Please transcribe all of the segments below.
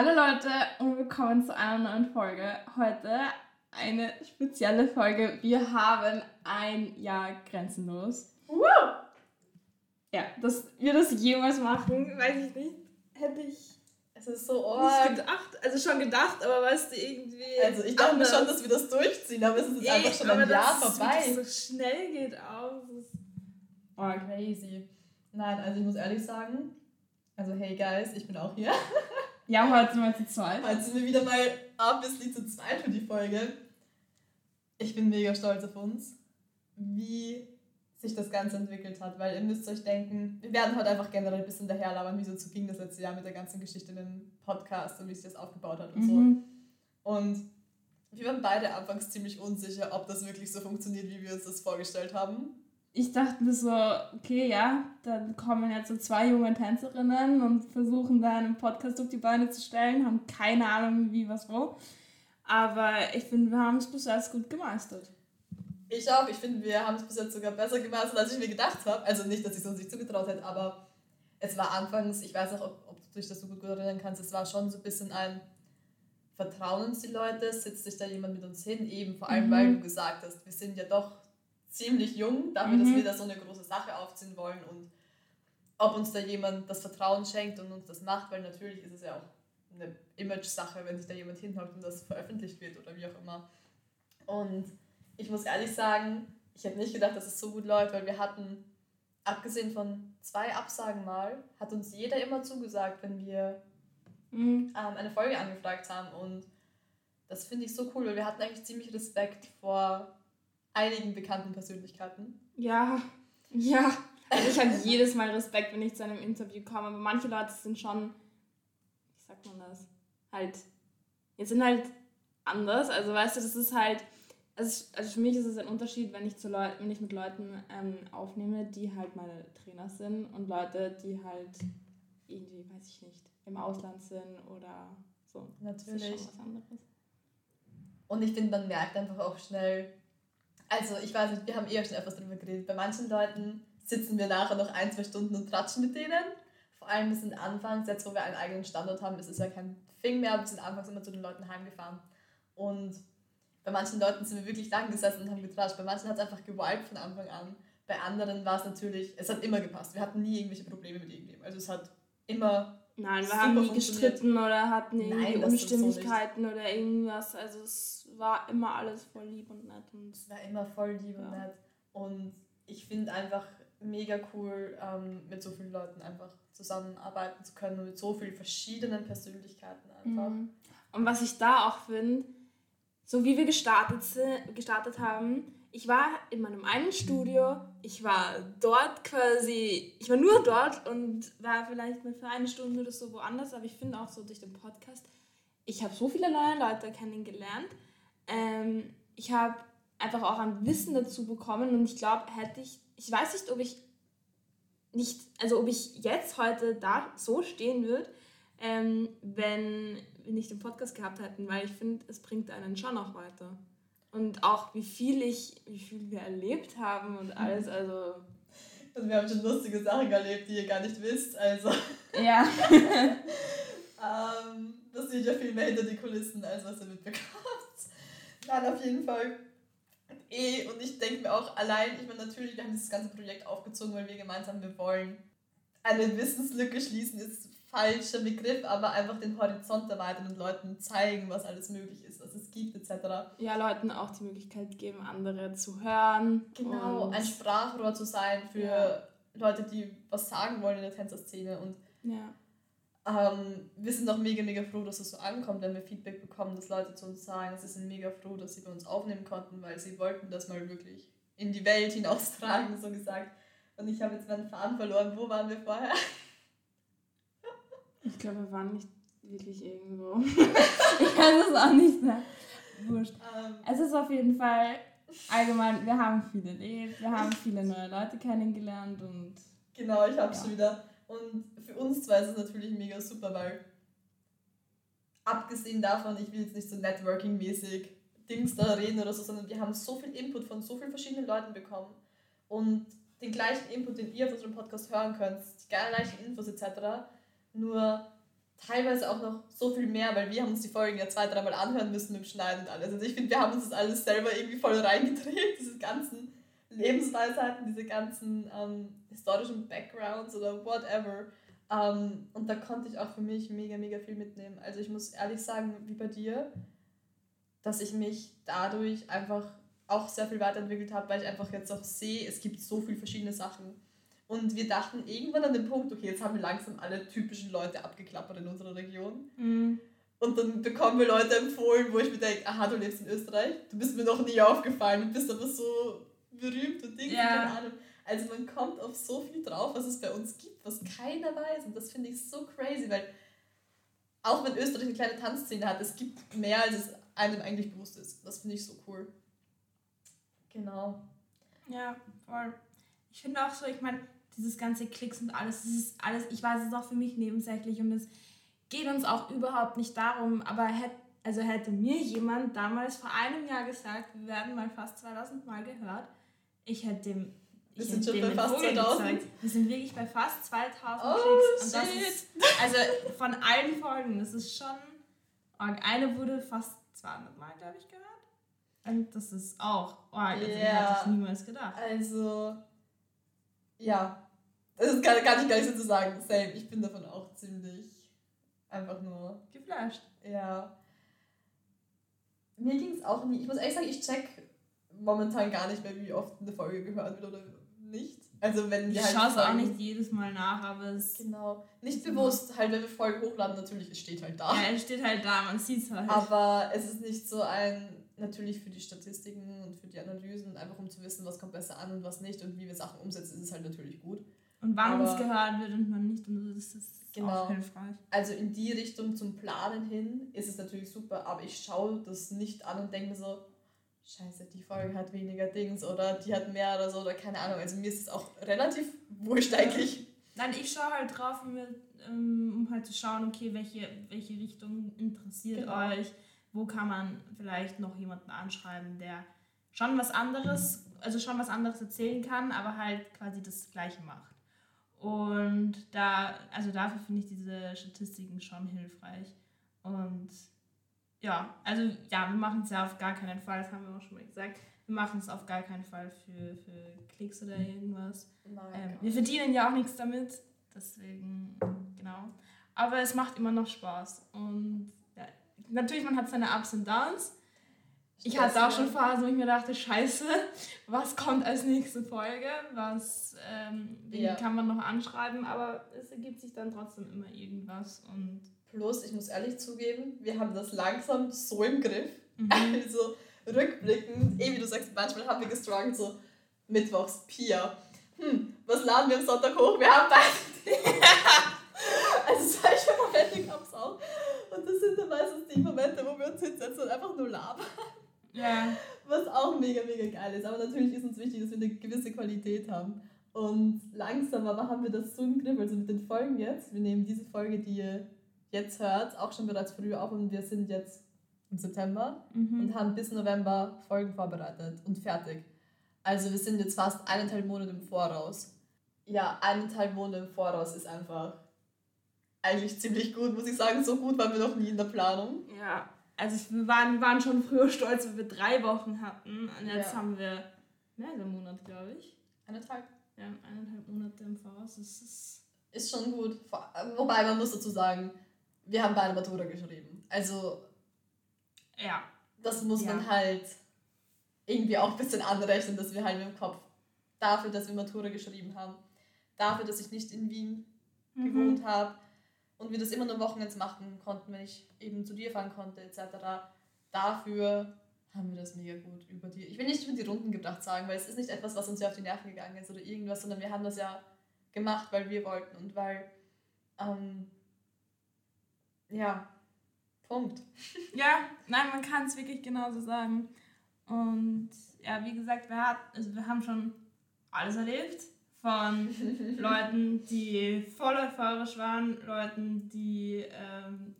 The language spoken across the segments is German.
Hallo Leute und willkommen zu einer neuen Folge. Heute eine spezielle Folge. Wir haben ein Jahr grenzenlos. Woo! Ja, dass wir das jemals machen, weiß ich nicht. Hätte ich es ist so gedacht, also schon gedacht, aber weißt du irgendwie. Also ich dachte anders. schon, dass wir das durchziehen, aber es ist jetzt einfach schon ein Jahr vorbei. so schnell geht auch. Oh, crazy. Nein, also ich muss ehrlich sagen, also hey guys, ich bin auch hier. Ja, heute sind wir zu zweit. Heute sind wir wieder mal obviously zu zweit für die Folge. Ich bin mega stolz auf uns, wie sich das Ganze entwickelt hat, weil ihr müsst euch denken, wir werden heute einfach generell ein bisschen daherlabern, wie so zu ging das letzte Jahr mit der ganzen Geschichte dem Podcast und wie sich das aufgebaut hat und mhm. so. Und wir waren beide anfangs ziemlich unsicher, ob das wirklich so funktioniert, wie wir uns das vorgestellt haben. Ich dachte mir so, okay, ja, dann kommen jetzt so zwei junge Tänzerinnen und versuchen da einen Podcast auf die Beine zu stellen, haben keine Ahnung, wie, was, wo. Aber ich finde, wir haben es bis jetzt gut gemeistert. Ich auch. Ich finde, wir haben es bis jetzt sogar besser gemacht, als ich mir gedacht habe. Also nicht, dass ich es uns nicht zugetraut hätte, aber es war anfangs, ich weiß auch, ob, ob du dich das so gut erinnern kannst, es war schon so ein bisschen ein Vertrauen uns die Leute, sitzt sich da jemand mit uns hin, eben vor allem, mhm. weil du gesagt hast, wir sind ja doch ziemlich jung, dafür, mhm. dass wir da so eine große Sache aufziehen wollen und ob uns da jemand das Vertrauen schenkt und uns das macht, weil natürlich ist es ja auch eine Image-Sache, wenn sich da jemand hinhält und das veröffentlicht wird oder wie auch immer. Und ich muss ehrlich sagen, ich hätte nicht gedacht, dass es so gut läuft, weil wir hatten, abgesehen von zwei Absagen mal, hat uns jeder immer zugesagt, wenn wir mhm. ähm, eine Folge angefragt haben. Und das finde ich so cool, weil wir hatten eigentlich ziemlich Respekt vor einigen bekannten Persönlichkeiten. Ja, ja. Also ich habe jedes Mal Respekt, wenn ich zu einem Interview komme, aber manche Leute sind schon, wie sagt man das, halt, jetzt sind halt anders. Also weißt du, das ist halt also, also für mich ist es ein Unterschied, wenn ich, zu Leu wenn ich mit Leuten ähm, aufnehme, die halt meine Trainer sind und Leute, die halt irgendwie, weiß ich nicht, im Ausland sind oder so. Natürlich. Das ist schon was anderes. Und ich finde, man merkt einfach auch schnell, also ich weiß nicht, wir haben eher schon etwas darüber geredet, bei manchen Leuten sitzen wir nachher noch ein, zwei Stunden und tratschen mit denen. Vor allem, wir sind anfangs, jetzt wo wir einen eigenen Standort haben, ist es ja kein Fing mehr, wir sind anfangs immer zu den Leuten heimgefahren. Und bei manchen Leuten sind wir wirklich lang gesessen und haben getratscht. Bei manchen hat es einfach gewiped von Anfang an. Bei anderen war es natürlich, es hat immer gepasst. Wir hatten nie irgendwelche Probleme mit irgendjemandem. Also es hat immer. Nein, wir haben nie gestritten oder hatten irgendwie Nein, Unstimmigkeiten so oder irgendwas. Also es war immer alles voll lieb und nett. Und es war immer voll lieb ja. und nett. Und ich finde einfach mega cool, ähm, mit so vielen Leuten einfach zusammenarbeiten zu können und mit so vielen verschiedenen Persönlichkeiten einfach. Mhm. Und was ich da auch finde, so wie wir gestartet, gestartet haben, ich war in meinem einen Studio, ich war dort quasi, ich war nur dort und war vielleicht mal für eine Stunde oder so woanders, aber ich finde auch so durch den Podcast, ich habe so viele neue Leute kennengelernt. Ähm, ich habe einfach auch ein Wissen dazu bekommen und ich glaube, hätte ich, ich weiß nicht, ob ich nicht, also ob ich jetzt heute da so stehen würde, ähm, wenn wir nicht den Podcast gehabt hätten, weil ich finde, es bringt einen schon auch weiter. Und auch wie viel ich, wie viel wir erlebt haben und alles, also. Also wir haben schon lustige Sachen erlebt, die ihr gar nicht wisst, also. Ja. ähm, das sieht ja viel mehr hinter die Kulissen, als was ihr mitbekommt. Nein, auf jeden Fall. Eh, und ich denke mir auch allein, ich meine, natürlich, wir haben dieses ganze Projekt aufgezogen, weil wir gemeinsam, wir wollen eine Wissenslücke schließen, ist falscher Begriff, aber einfach den Horizont erweitern und Leuten zeigen, was alles möglich ist, was es gibt, etc. Ja, Leuten auch die Möglichkeit geben, andere zu hören. Genau, ein Sprachrohr zu sein für ja. Leute, die was sagen wollen in der Tänzerszene. Und ja. ähm, wir sind auch mega, mega froh, dass es so ankommt, wenn wir Feedback bekommen, dass Leute zu uns sagen, sie sind mega froh, dass sie bei uns aufnehmen konnten, weil sie wollten das mal wirklich in die Welt hinaustragen, so gesagt. Und ich habe jetzt meinen Faden verloren. Wo waren wir vorher? Ich glaube, wir waren nicht wirklich irgendwo. ich weiß es auch nicht mehr. Wurscht. Um, ähm. es ist auf jeden Fall allgemein, wir haben viel erlebt, wir haben viele neue Leute kennengelernt und. Genau, ich hab's ja. wieder. Und für uns zwei ist es natürlich mega super, weil abgesehen davon, ich will jetzt nicht so Networking-mäßig Dings da reden oder so, sondern wir haben so viel Input von so vielen verschiedenen Leuten bekommen und den gleichen Input, den ihr auf unserem Podcast hören könnt, die gleichen Infos etc. Nur teilweise auch noch so viel mehr, weil wir haben uns die Folgen ja zwei, dreimal anhören müssen dem Schneiden und alles. Also ich finde, wir haben uns das alles selber irgendwie voll reingedreht, diese ganzen Lebensweisheiten, diese ganzen ähm, historischen Backgrounds oder whatever. Ähm, und da konnte ich auch für mich mega, mega viel mitnehmen. Also ich muss ehrlich sagen, wie bei dir, dass ich mich dadurch einfach auch sehr viel weiterentwickelt habe, weil ich einfach jetzt auch sehe, es gibt so viele verschiedene Sachen. Und wir dachten irgendwann an den Punkt, okay, jetzt haben wir langsam alle typischen Leute abgeklappert in unserer Region. Mhm. Und dann bekommen wir Leute empfohlen, wo ich mir denke, aha, du lebst in Österreich, du bist mir noch nie aufgefallen, du bist aber so berühmt und Dinge, ja. keine Ahnung. Also man kommt auf so viel drauf, was es bei uns gibt, was keiner weiß. Und das finde ich so crazy, weil auch wenn Österreich eine kleine Tanzszene hat, es gibt mehr, als es einem eigentlich bewusst ist. Das finde ich so cool. Genau. Ja, voll. Ich finde auch so, ich meine, dieses ganze Klicks und alles, das ist alles, ich weiß, es ist auch für mich nebensächlich und es geht uns auch überhaupt nicht darum, aber hätte, also hätte mir jemand damals vor einem Jahr gesagt, wir werden mal fast 2000 Mal gehört, ich hätte dem wir sind schon bei fast 2000. Wir sind wirklich bei fast 2000 oh, Klicks. Und das ist, also von allen Folgen, das ist schon. Eine wurde fast 200 Mal, glaube ich, gehört. Und das ist auch. Oh, also yeah. hätte ich niemals gedacht. Also. Ja. Das kann, kann ich gar nicht so zu sagen. Same. Ich bin davon auch ziemlich. Einfach nur. Geflasht. Ja. Mir ging es auch nie. Ich muss ehrlich sagen, ich check momentan gar nicht mehr, wie oft eine Folge gehört wird oder nicht. Also wenn wir ich halt schaue es auch nicht jedes Mal nach, aber es genau nicht bewusst halt, wenn wir Folgen hochladen, natürlich es steht halt da. Ja, es steht halt da, man sieht es halt. Aber es ist nicht so ein natürlich für die Statistiken und für die Analysen einfach um zu wissen, was kommt besser an und was nicht und wie wir Sachen umsetzen, ist es halt natürlich gut. Und wann es gehört wird und wann nicht und das ist genau. auch hilfreich. Also in die Richtung zum Planen hin ist es natürlich super, aber ich schaue das nicht an und denke mir so scheiße, die Folge hat weniger Dings oder die hat mehr oder so oder keine Ahnung. Also mir ist es auch relativ wurscht eigentlich. Nein, ich schaue halt drauf, um, ähm, halt zu schauen, okay, welche, welche Richtung interessiert genau. euch, wo kann man vielleicht noch jemanden anschreiben, der schon was anderes, also schon was anderes erzählen kann, aber halt quasi das Gleiche macht. Und da, also dafür finde ich diese Statistiken schon hilfreich. Und ja, also ja, wir machen es ja auf gar keinen Fall, das haben wir auch schon mal gesagt. Wir machen es auf gar keinen Fall für, für Klicks oder irgendwas. Ähm, wir verdienen ja auch nichts damit, deswegen, genau. Aber es macht immer noch Spaß. Und ja, natürlich, man hat seine Ups und Downs. Ich hatte auch schon Phasen, wo ich mir dachte, scheiße, was kommt als nächste Folge? Was ähm, ja. kann man noch anschreiben? Aber es ergibt sich dann trotzdem immer irgendwas. Und Plus, ich muss ehrlich zugeben, wir haben das langsam so im Griff. Mhm. Also rückblickend, eh wie du sagst, manchmal haben wir gestruggelt, so Mittwochs, Pia. Hm, was laden wir am Sonntag hoch? Wir haben beide. also solche Momente gab es auch. Und das sind dann meistens die Momente, wo wir uns hinsetzen und einfach nur labern. Ja. Was auch mega, mega geil ist. Aber natürlich ist uns wichtig, dass wir eine gewisse Qualität haben. Und langsam aber haben wir das so im Griff. Also mit den Folgen jetzt, wir nehmen diese Folge, die jetzt hört, auch schon bereits früh auf und wir sind jetzt im September mhm. und haben bis November Folgen vorbereitet und fertig. Also wir sind jetzt fast eineinhalb Monate im Voraus. Ja, eineinhalb Monate im Voraus ist einfach eigentlich ziemlich gut, muss ich sagen. So gut waren wir noch nie in der Planung. Ja, also wir waren, waren schon früher stolz, wenn wir drei Wochen hatten und jetzt ja. haben wir mehr als einen Monat, glaube ich. Eineinhalb. Ja, eineinhalb Monate im Voraus. Das ist, ist schon gut. Wobei man muss dazu sagen, wir haben beide Matura geschrieben. Also, ja. Das muss ja. man halt irgendwie auch ein bisschen anrechnen, dass wir halt mit dem Kopf dafür, dass wir Matura geschrieben haben, dafür, dass ich nicht in Wien mhm. gewohnt habe und wir das immer nur Wochenends machen konnten, wenn ich eben zu dir fahren konnte, etc. Dafür haben wir das mega gut über die. Ich will nicht über die Runden gebracht sagen, weil es ist nicht etwas, was uns ja auf die Nerven gegangen ist oder irgendwas, sondern wir haben das ja gemacht, weil wir wollten und weil ähm, ja, Punkt. Ja, nein, man kann es wirklich genauso sagen. Und ja, wie gesagt, wir, hat, also wir haben schon alles erlebt. Von Leuten, die voll euphorisch waren, Leuten, die ähm,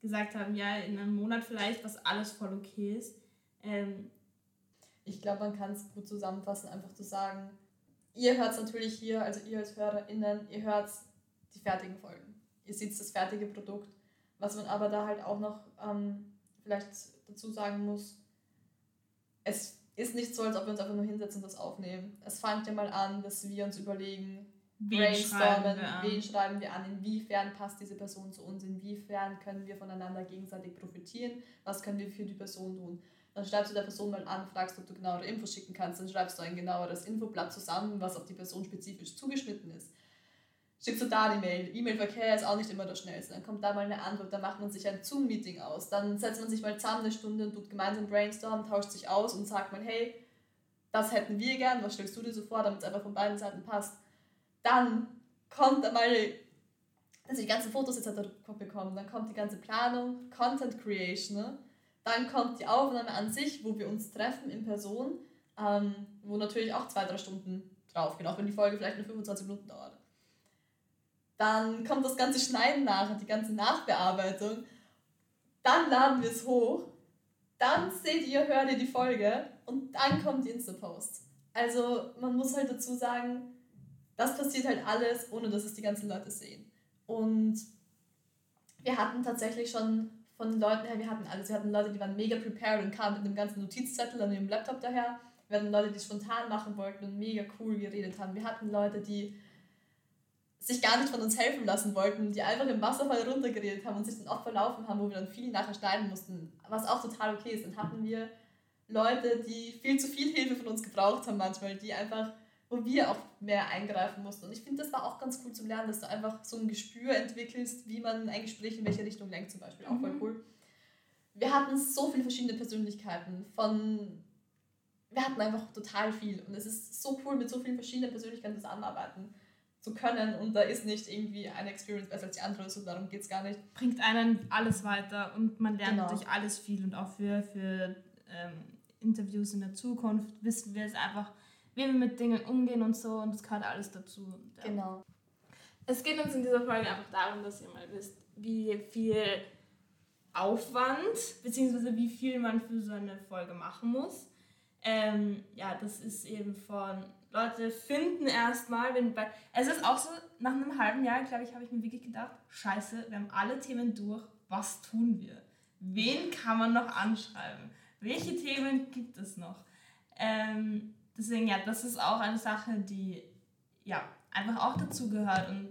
gesagt haben, ja, in einem Monat vielleicht, was alles voll okay ist. Ähm, ich glaube, man kann es gut zusammenfassen, einfach zu sagen, ihr hört es natürlich hier, also ihr als HörerInnen, ihr hört die fertigen Folgen ihr seht das fertige Produkt. Was man aber da halt auch noch ähm, vielleicht dazu sagen muss, es ist nicht so, als ob wir uns einfach nur hinsetzen und das aufnehmen. Es fängt ja mal an, dass wir uns überlegen, wen brainstormen, schreiben wen schreiben wir an, inwiefern passt diese Person zu uns, inwiefern können wir voneinander gegenseitig profitieren, was können wir für die Person tun. Dann schreibst du der Person mal an, fragst, ob du genauere Infos schicken kannst, dann schreibst du ein genaueres Infoblatt zusammen, was auf die Person spezifisch zugeschnitten ist schickst du da die Mail. E-Mail-Verkehr ist auch nicht immer das Schnellste. Dann kommt da mal eine Antwort, dann macht man sich ein Zoom-Meeting aus. Dann setzt man sich mal zusammen eine Stunde und tut gemeinsam brainstormen, tauscht sich aus und sagt man, hey, das hätten wir gern, was stellst du dir so vor, damit es einfach von beiden Seiten passt. Dann kommt einmal, dass wir die ganzen Fotos etc. bekommen, dann kommt die ganze Planung, Content Creation, ne? dann kommt die Aufnahme an sich, wo wir uns treffen in Person, ähm, wo natürlich auch zwei, drei Stunden drauf gehen, auch wenn die Folge vielleicht nur 25 Minuten dauert. Dann kommt das ganze Schneiden nach, die ganze Nachbearbeitung. Dann laden wir es hoch. Dann seht ihr, hört ihr die Folge und dann kommt die Insta-Post. Also man muss halt dazu sagen, das passiert halt alles, ohne dass es die ganzen Leute sehen. Und wir hatten tatsächlich schon von Leuten her, wir hatten alles. Wir hatten Leute, die waren mega prepared und kamen mit einem ganzen Notizzettel an ihrem Laptop daher. Wir hatten Leute, die spontan machen wollten und mega cool geredet haben. Wir hatten Leute, die sich gar nicht von uns helfen lassen wollten, die einfach im Wasserfall runtergeredet haben und sich dann oft verlaufen haben, wo wir dann viel nachher schneiden mussten, was auch total okay ist. Dann hatten wir Leute, die viel zu viel Hilfe von uns gebraucht haben manchmal, die einfach, wo wir auch mehr eingreifen mussten. Und ich finde, das war auch ganz cool zum Lernen, dass du einfach so ein Gespür entwickelst, wie man ein Gespräch in welche Richtung lenkt zum Beispiel. Auch mhm. voll cool. Wir hatten so viele verschiedene Persönlichkeiten von wir hatten einfach total viel und es ist so cool, mit so vielen verschiedenen Persönlichkeiten zusammenarbeiten zu können und da ist nicht irgendwie eine Experience besser als die andere, so darum geht es gar nicht. Bringt einen alles weiter und man lernt genau. durch alles viel und auch für, für ähm, Interviews in der Zukunft wissen wir es einfach, wie wir mit Dingen umgehen und so und das gehört alles dazu. Ja. Genau. Es geht uns in dieser Folge einfach darum, dass ihr mal wisst, wie viel Aufwand bzw. wie viel man für so eine Folge machen muss. Ähm, ja, das ist eben von Leute finden erstmal, wenn bei. Es ist auch so, nach einem halben Jahr, glaube ich, habe ich mir wirklich gedacht, scheiße, wir haben alle Themen durch, was tun wir? Wen kann man noch anschreiben? Welche Themen gibt es noch? Ähm, deswegen, ja, das ist auch eine Sache, die ja einfach auch dazu gehört. Und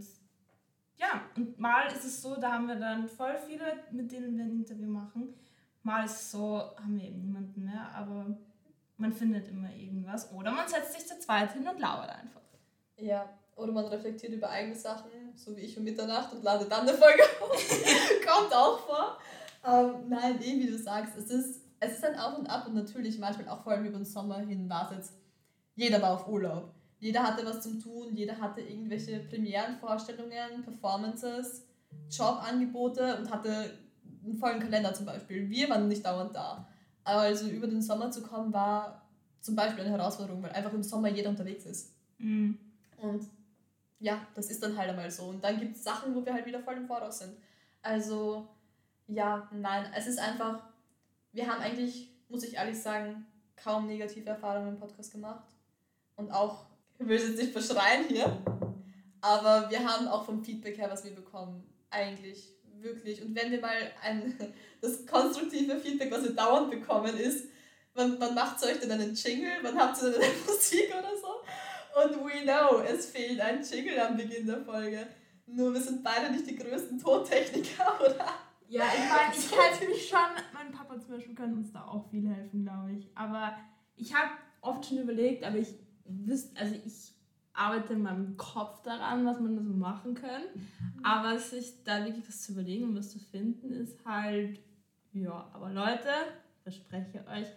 ja, und mal ist es so, da haben wir dann voll viele, mit denen wir ein Interview machen. Mal ist es so, haben wir eben niemanden mehr, aber man findet immer irgendwas. Oder man setzt sich zu zweit hin und lauert einfach. Ja, oder man reflektiert über eigene Sachen, so wie ich um Mitternacht und lade dann eine Folge auf. Kommt auch vor. Ähm, nein, eh, wie du sagst, es ist, es ist ein Auf und Ab und natürlich manchmal auch vor allem über den Sommer hin war es jetzt, jeder war auf Urlaub. Jeder hatte was zum Tun, jeder hatte irgendwelche Premierenvorstellungen, Performances, Jobangebote und hatte einen vollen Kalender zum Beispiel. Wir waren nicht dauernd da. Also über den Sommer zu kommen, war zum Beispiel eine Herausforderung, weil einfach im Sommer jeder unterwegs ist. Mhm. Und ja, das ist dann halt einmal so. Und dann gibt es Sachen, wo wir halt wieder voll im Voraus sind. Also ja, nein, es ist einfach, wir haben eigentlich, muss ich ehrlich sagen, kaum negative Erfahrungen im Podcast gemacht. Und auch, ich will es jetzt nicht verschreien hier, aber wir haben auch vom Feedback her, was wir bekommen, eigentlich wirklich. Und wenn wir mal ein, das konstruktive Feedback, was wir dauernd bekommen, ist, wann, wann macht euch denn einen Jingle? Wann habt ihr denn eine Musik oder so? Und we know, es fehlt ein Jingle am Beginn der Folge. Nur wir sind beide nicht die größten Tontechniker, oder? Ja, ich meine, ich kann mich schon, mein Papa zum Beispiel kann uns da auch viel helfen, glaube ich. Aber ich habe oft schon überlegt, aber ich wüsste, also ich arbeite in meinem Kopf daran, was man da so machen kann. Aber sich da wirklich was zu überlegen und was zu finden, ist halt, ja, aber Leute, verspreche euch,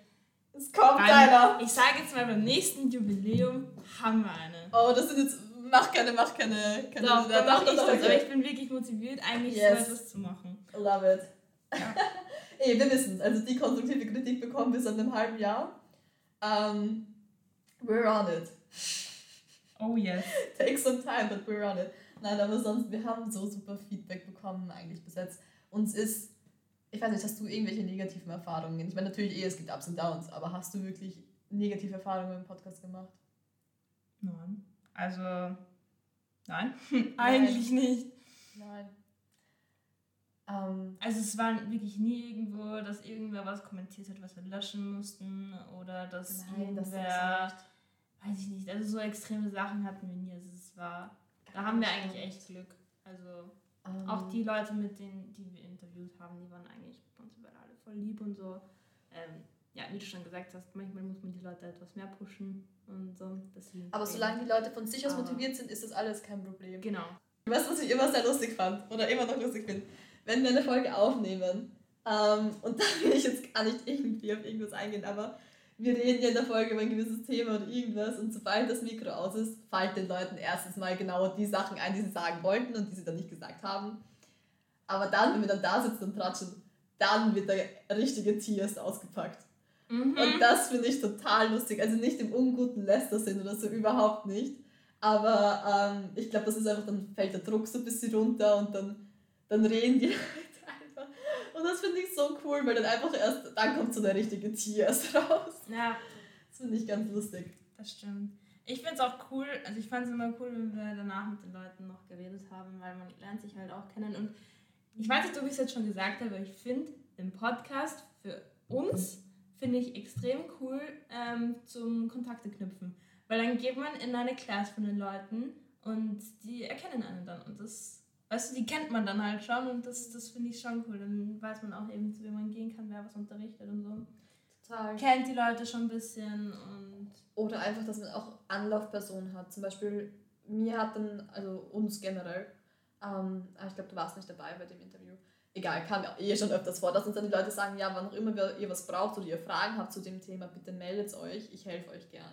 es kommt beim, einer. Ich sage jetzt mal, beim nächsten Jubiläum haben wir eine. Oh, das sind jetzt, mach keine, mach keine, keine Doch, da mach ich das, aber ich bin wirklich motiviert, eigentlich yes. so etwas zu machen. Love it. Ja. Ey, wir wissen also die konstruktive Kritik bekommen wir seit einem halben Jahr. Um, we're on it. Oh yes. Take some time, but we're on it. Nein, aber sonst, wir haben so super Feedback bekommen eigentlich bis jetzt. Uns ist, ich weiß nicht, hast du irgendwelche negativen Erfahrungen? Ich meine, natürlich eh, es gibt Ups und Downs, aber hast du wirklich negative Erfahrungen im Podcast gemacht? Nein. Also, nein, eigentlich nicht. Nein. Ähm, also es war wirklich nie irgendwo, dass irgendwer was kommentiert hat, was wir löschen mussten oder dass Nein, das irgendwer, weiß ich nicht, also so extreme Sachen hatten wir nie. Also es war, da haben wir eigentlich echt Glück. Also ähm, auch die Leute, mit denen, die wir interviewt haben, die waren eigentlich uns über alle voll lieb und so. Ähm, ja, wie du schon gesagt hast, manchmal muss man die Leute etwas mehr pushen und so. Deswegen Aber solange die Leute von sich aus motiviert sind, ist das alles kein Problem. Genau. Weißt du, was ich immer sehr lustig fand oder immer noch lustig finde? Wenn wir eine Folge aufnehmen ähm, und da will ich jetzt gar nicht irgendwie auf irgendwas eingehen, aber wir reden ja in der Folge über ein gewisses Thema oder irgendwas und sobald das Mikro aus ist, fällt den Leuten erstens mal genau die Sachen ein, die sie sagen wollten und die sie dann nicht gesagt haben. Aber dann, wenn wir dann da sitzen und tratschen, dann wird der richtige Tierst ausgepackt. Mhm. Und das finde ich total lustig. Also nicht im unguten Lästersinn oder so, überhaupt nicht. Aber ähm, ich glaube, das ist einfach, dann fällt der Druck so ein bisschen runter und dann, dann reden die. Und das finde ich so cool, weil dann einfach erst, dann kommt so der richtige Tier erst raus. ja, Das finde ich ganz lustig. das stimmt. Ich finde es auch cool, also ich fand es immer cool, wenn wir danach mit den Leuten noch geredet haben, weil man lernt sich halt auch kennen. Und ich weiß nicht, ob ich es jetzt schon gesagt habe, aber ich finde den Podcast für uns, finde ich extrem cool ähm, zum Kontakte knüpfen. Weil dann geht man in eine Class von den Leuten und die erkennen einen dann. Und das, weißt du, die kennt man dann halt schon und das, das finde ich schon cool. Dann weiß man auch eben, zu wem man gehen kann, wer was unterrichtet und so. Total. Kennt die Leute schon ein bisschen und Oder einfach, dass man auch Anlaufpersonen hat. Zum Beispiel, mir hat dann, also uns generell, ähm, ah, ich glaube, du warst nicht dabei bei dem Interview. Egal, kam ja eh schon öfters vor, dass uns dann die Leute sagen, ja, wann auch immer ihr was braucht oder ihr Fragen habt zu dem Thema, bitte meldet euch, ich helfe euch gern.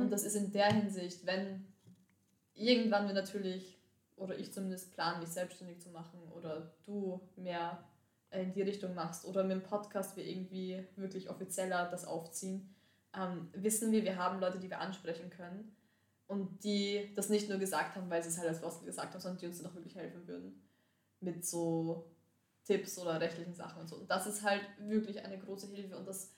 Und das ist in der Hinsicht, wenn irgendwann wir natürlich, oder ich zumindest planen, mich selbstständig zu machen oder du mehr in die Richtung machst oder mit dem Podcast wir irgendwie wirklich offizieller das aufziehen, ähm, wissen wir, wir haben Leute, die wir ansprechen können und die das nicht nur gesagt haben, weil sie es halt als Floskel gesagt haben, sondern die uns dann auch wirklich helfen würden mit so Tipps oder rechtlichen Sachen und so. Und das ist halt wirklich eine große Hilfe und das,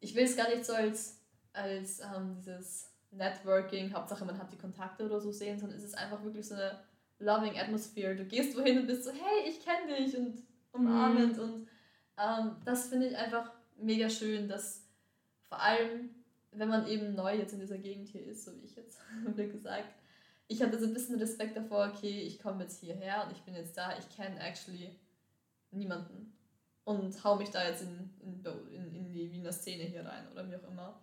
ich will es gar nicht so als, als ähm, dieses Networking, Hauptsache man hat die Kontakte oder so sehen, sondern es ist einfach wirklich so eine loving Atmosphere. Du gehst wohin und bist so, hey, ich kenne dich und umarmend und ähm, das finde ich einfach mega schön, dass vor allem, wenn man eben neu jetzt in dieser Gegend hier ist, so wie ich jetzt, wie gesagt, ich hatte so ein bisschen Respekt davor, okay, ich komme jetzt hierher und ich bin jetzt da, ich kenne actually niemanden und hau mich da jetzt in, in, in, in die Wiener Szene hier rein oder wie auch immer.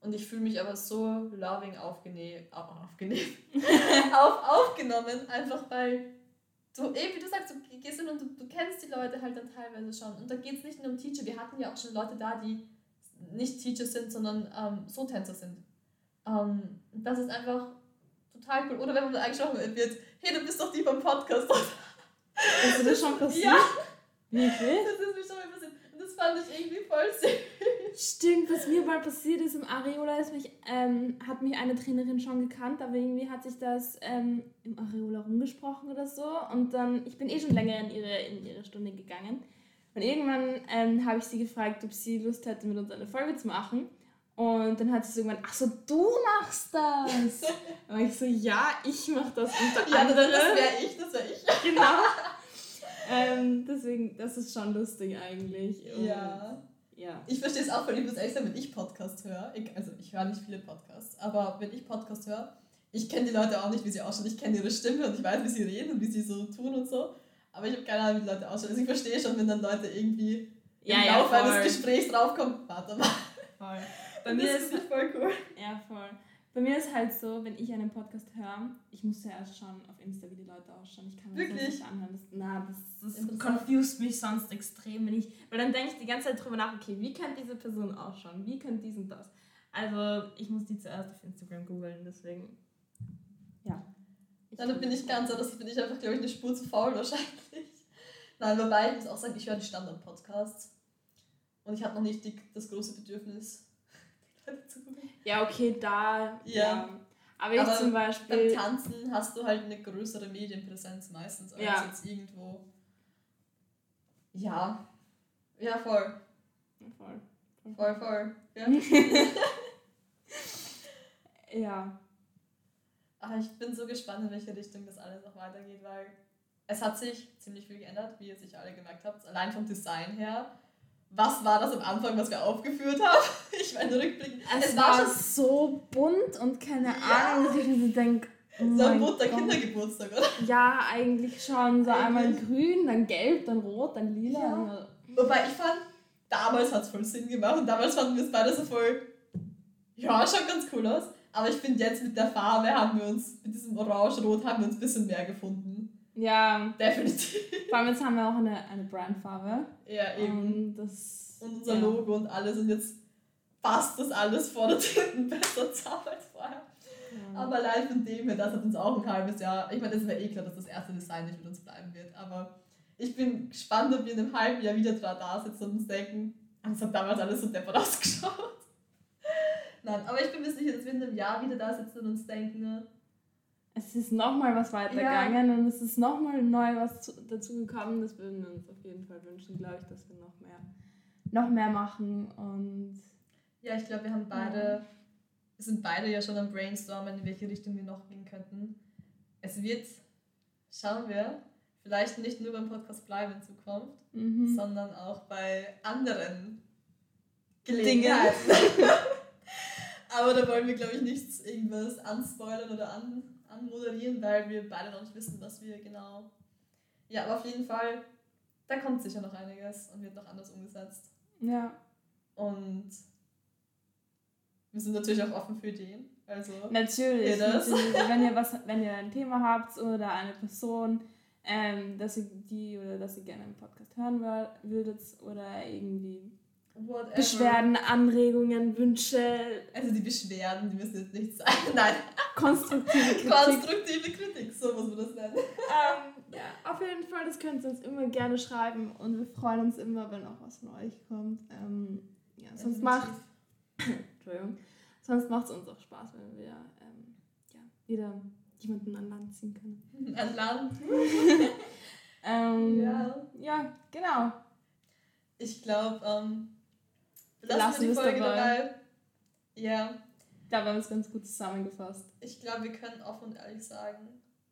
Und ich fühle mich aber so loving aufgenehm, au- aufgenehm, auf, aufgenommen, einfach weil du, eben wie du sagst, du gehst hin und du, du kennst die Leute halt dann teilweise schon. Und da geht es nicht nur um Teacher, wir hatten ja auch schon Leute da, die nicht Teacher sind, sondern ähm, So-Tänzer sind. Ähm, das ist einfach total cool. Oder wenn man angesprochen wird, hey, du bist doch die beim Podcast. Ist das schon passiert? Ja, Wirklich? das ist mir schon mal passiert. Und das fand ich irgendwie voll süß. Stimmt, was mir mal passiert ist im Areola, ist mich, ähm, hat mich eine Trainerin schon gekannt, aber irgendwie hat sich das ähm, im Areola rumgesprochen oder so. Und dann, ich bin eh schon länger in ihre, in ihre Stunde gegangen. Und irgendwann ähm, habe ich sie gefragt, ob sie Lust hätte, mit uns eine Folge zu machen. Und dann hat sie so irgendwann, ach so, du machst das. Und ich so, ja, ich mach das unter Ja, anderem. das wäre ich, das wäre ich. Genau. ähm, deswegen, das ist schon lustig eigentlich. Und, Ja. Ja. Ich verstehe es auch, weil ich muss ehrlich sagen, wenn ich Podcast höre, ich, also ich höre nicht viele Podcasts, aber wenn ich Podcast höre, ich kenne die Leute auch nicht, wie sie ausschauen. Ich kenne ihre Stimme und ich weiß, wie sie reden und wie sie so tun und so. Aber ich habe keine Ahnung, wie die Leute ausschauen. Also ich verstehe schon, wenn dann Leute irgendwie Ja, im ja, Laufe eines voll. Gesprächs draufkommen. Warte mal. voll. Bei mir ist ich voll cool. Ja, voll. Bei mir ist halt so, wenn ich einen Podcast höre, ich muss ja erst schauen auf Insta, wie die Leute ausschauen. Ich kann mir das Wirklich? nicht anhören. Das, na, das, das confused mich sonst extrem. Wenn ich, weil dann denke ich die ganze Zeit drüber nach, okay, wie könnte diese Person ausschauen? Wie könnte dies und das? Also, ich muss die zuerst auf Instagram googeln, deswegen. Ja. Ja, dann bin ich ganz anders. bin ich einfach, glaube ich, eine Spur zu faul wahrscheinlich. Nein, wobei, ich muss auch sagen, ich höre die Standard-Podcasts. Und ich habe noch nicht die, das große Bedürfnis, die Leute zu googeln. Ja, okay, da. Ja. Aber ich Aber zum Beim Beispiel. Tanzen hast du halt eine größere Medienpräsenz meistens als Ja. jetzt irgendwo. Ja. Ja, voll. Ja, voll. Voll, voll. Ja. Ja. Aber ich bin so gespannt, in welche Richtung das alles noch weitergeht, weil es hat sich ziemlich viel geändert, wie ihr sicher alle gemerkt habt. Allein vom Design her. Was war das am Anfang, was wir aufgeführt haben? Ich meine, rückblickend. Es, es war, war so bunt und keine. Ahnung, dass ich mir so denke. Oh so ein bunter Kindergeburtstag, oder? Ja, eigentlich schon. So eigentlich. einmal grün, dann gelb, dann rot, dann lila. Ja. Wobei ich fand, damals hat es voll Sinn gemacht und damals fanden wir es beide so voll. Ja, schaut ganz cool aus. Aber ich finde jetzt mit der Farbe haben wir uns, mit diesem Orange-Rot haben wir uns ein bisschen mehr gefunden. Ja. Definitiv. Vor allem jetzt haben wir auch eine, eine Brandfarbe. Ja, eben. Und, das, und unser ja. Logo und alles und jetzt passt das alles vor der Tinten besser zusammen als vorher. Ja. Aber allein von dem her, das hat uns auch ein halbes Jahr, ich meine, das wäre eh klar, dass das erste Design nicht mit uns bleiben wird, aber ich bin gespannt, ob wir in einem halben Jahr wieder da sitzen und uns denken, das hat damals alles so deppert ausgeschaut. Nein, aber ich bin mir sicher, dass wir in einem Jahr wieder da sitzen und uns denken? Es ist nochmal was weitergegangen ja. und es ist nochmal neu was dazu gekommen. Das würden wir uns auf jeden Fall wünschen, glaube ich, dass wir noch mehr, noch mehr machen. Und ja, ich glaube, wir haben beide, ja. wir sind beide ja schon am Brainstormen, in welche Richtung wir noch gehen könnten. Es wird, schauen wir, vielleicht nicht nur beim Podcast bleiben in Zukunft, mhm. sondern auch bei anderen Gelegenheiten. Aber da wollen wir, glaube ich, nichts irgendwas anspoilern oder an, anmoderieren, weil wir beide noch nicht wissen, was wir genau. Ja, aber auf jeden Fall, da kommt sicher noch einiges und wird noch anders umgesetzt. Ja. Und wir sind natürlich auch offen für Ideen. Also natürlich. wenn ihr was, wenn ihr ein Thema habt oder eine Person, ähm, dass ihr die oder dass ihr gerne einen Podcast hören würdet oder irgendwie Whatever. Beschwerden, Anregungen, Wünsche. Also die Beschwerden, die müssen jetzt nicht sein. Nein. Konstruktive Kritik. Konstruktive Kritik, so muss man das nennen. Ähm, ja, auf jeden Fall, das könnt ihr uns immer gerne schreiben und wir freuen uns immer, wenn auch was von euch kommt. Ähm, ja, sonst macht Entschuldigung. Sonst macht es uns auch Spaß, wenn wir ähm, ja, wieder jemanden an Land ziehen können. An Land? ähm, ja. ja, genau. Ich glaube, ähm, Lassen, Lassen wir die Folge dabei. dabei. Ja. Da haben wir es ganz gut zusammengefasst. Ich glaube, wir können offen und ehrlich sagen,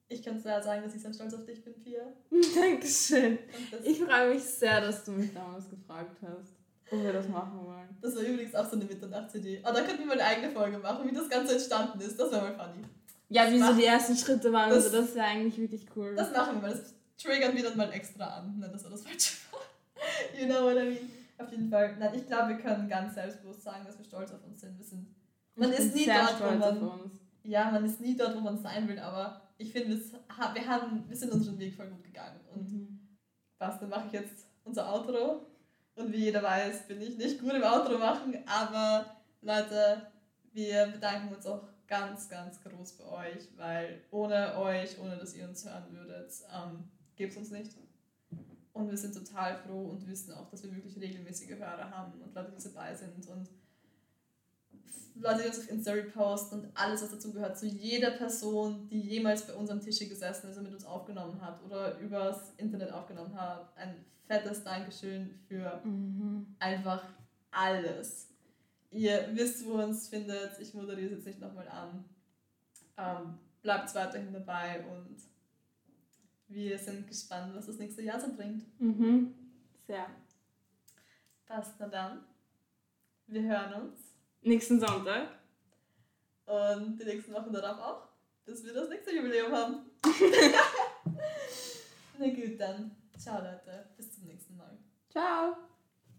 ich kann sehr sagen, dass ich sehr stolz auf dich bin, Pia. Dankeschön. Ich freue mich sehr, dass du mich damals gefragt hast, ob wir das machen wollen. Das war übrigens auch so eine Mitternachtsidee. Oh, da könnten wir mal eine eigene Folge machen, wie das Ganze entstanden ist. Das wäre mal funny. Ja, wie so die ersten Schritte waren. Das, also das wäre eigentlich wirklich cool. Das machen wir mal. Das triggern wir dann mal extra an. Nein, das war das falsche You know what I mean? Auf jeden Fall. Nein, ich glaube, wir können ganz selbstbewusst sagen, dass wir stolz auf uns sind. Wir sind man ich ist nie dort, wo man. Ja, man ist nie dort, wo man sein will, aber ich finde, wir, haben, wir sind unseren Weg voll gut gegangen. Und mhm. was, dann mache ich jetzt unser Outro. Und wie jeder weiß, bin ich nicht gut im Outro machen, aber Leute, wir bedanken uns auch ganz, ganz groß bei euch, weil ohne euch, ohne dass ihr uns hören würdet, ähm, gäbe es uns nicht. Und wir sind total froh und wissen auch, dass wir wirklich regelmäßige Hörer haben und Leute, die dabei sind und Leute, die uns auf Instagram posten und alles, was dazugehört, zu jeder Person, die jemals bei uns am Tisch gesessen ist und mit uns aufgenommen hat oder übers Internet aufgenommen hat. Ein fettes Dankeschön für mhm. einfach alles. Ihr wisst, wo ihr uns findet. Ich moderiere es jetzt nicht nochmal an. Ähm, bleibt weiterhin dabei und wir sind gespannt, was das nächste Jahr so bringt. Mhm. Sehr. Passt, na dann. Wir hören uns. Nächsten Sonntag. Und die nächsten Wochen darauf auch, bis wir das nächste Jubiläum haben. na gut, dann. Ciao, Leute. Bis zum nächsten Mal. Ciao.